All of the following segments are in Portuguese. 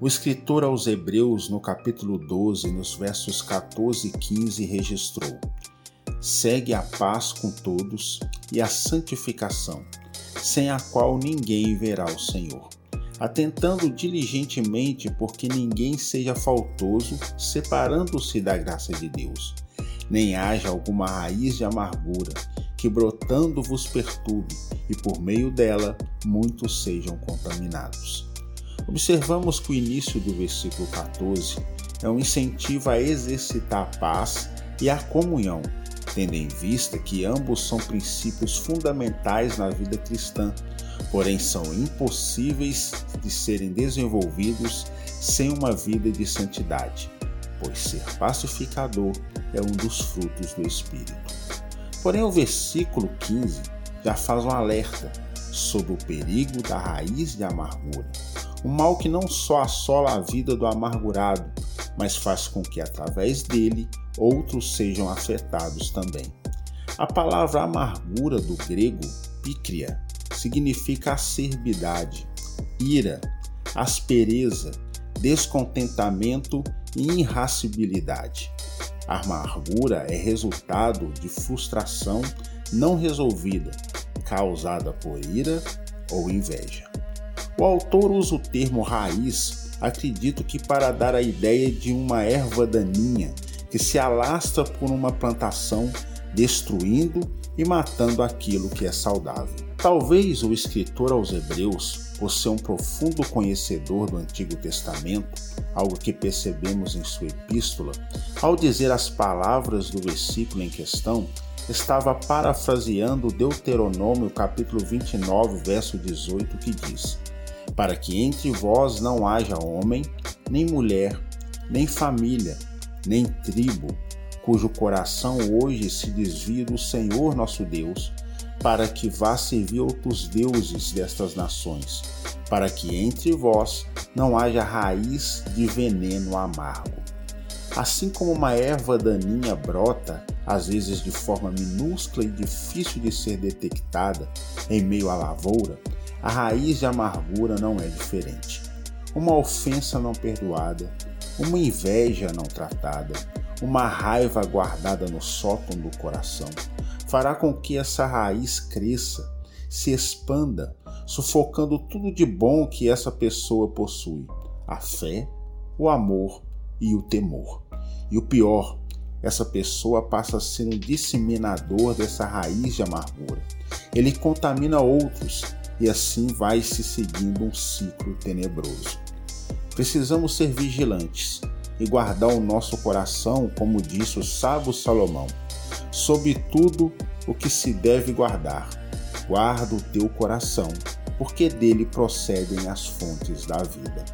O escritor aos Hebreus, no capítulo 12, nos versos 14 e 15, registrou: Segue a paz com todos e a santificação, sem a qual ninguém verá o Senhor. Atentando diligentemente porque ninguém seja faltoso, separando-se da graça de Deus, nem haja alguma raiz de amargura que brotando vos perturbe, e por meio dela muitos sejam contaminados. Observamos que o início do versículo 14 é um incentivo a exercitar a paz e a comunhão, tendo em vista que ambos são princípios fundamentais na vida cristã, porém são impossíveis de serem desenvolvidos sem uma vida de santidade, pois ser pacificador é um dos frutos do Espírito. Porém, o versículo 15 já faz um alerta sobre o perigo da raiz de amargura, um mal que não só assola a vida do amargurado, mas faz com que através dele outros sejam afetados também. A palavra amargura do grego pícria significa acerbidade, ira, aspereza, descontentamento e irascibilidade. A amargura é resultado de frustração não resolvida, causada por ira ou inveja. O autor usa o termo raiz, acredito que para dar a ideia de uma erva daninha que se alastra por uma plantação, destruindo e matando aquilo que é saudável. Talvez o escritor aos Hebreus, por ser um profundo conhecedor do Antigo Testamento, algo que percebemos em sua epístola, ao dizer as palavras do versículo em questão, estava parafraseando Deuteronômio capítulo 29, verso 18, que diz: para que entre vós não haja homem, nem mulher, nem família, nem tribo, cujo coração hoje se desvia do Senhor nosso Deus, para que vá servir outros deuses destas nações, para que entre vós não haja raiz de veneno amargo. Assim como uma erva daninha brota, às vezes de forma minúscula e difícil de ser detectada em meio à lavoura, a raiz de amargura não é diferente. Uma ofensa não perdoada, uma inveja não tratada, uma raiva guardada no sótão do coração, fará com que essa raiz cresça, se expanda, sufocando tudo de bom que essa pessoa possui: a fé, o amor e o temor. E o pior, essa pessoa passa a ser um disseminador dessa raiz de amargura. Ele contamina outros e assim vai se seguindo um ciclo tenebroso. Precisamos ser vigilantes e guardar o nosso coração, como disse o sábio Salomão, sob tudo o que se deve guardar. Guarda o teu coração, porque dele procedem as fontes da vida.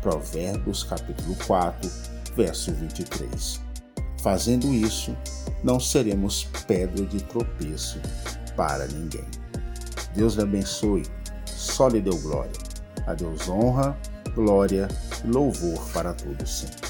Provérbios capítulo 4, verso 23. Fazendo isso, não seremos pedra de tropeço para ninguém. Deus lhe abençoe, só lhe deu glória. A Deus honra, glória e louvor para todos sempre.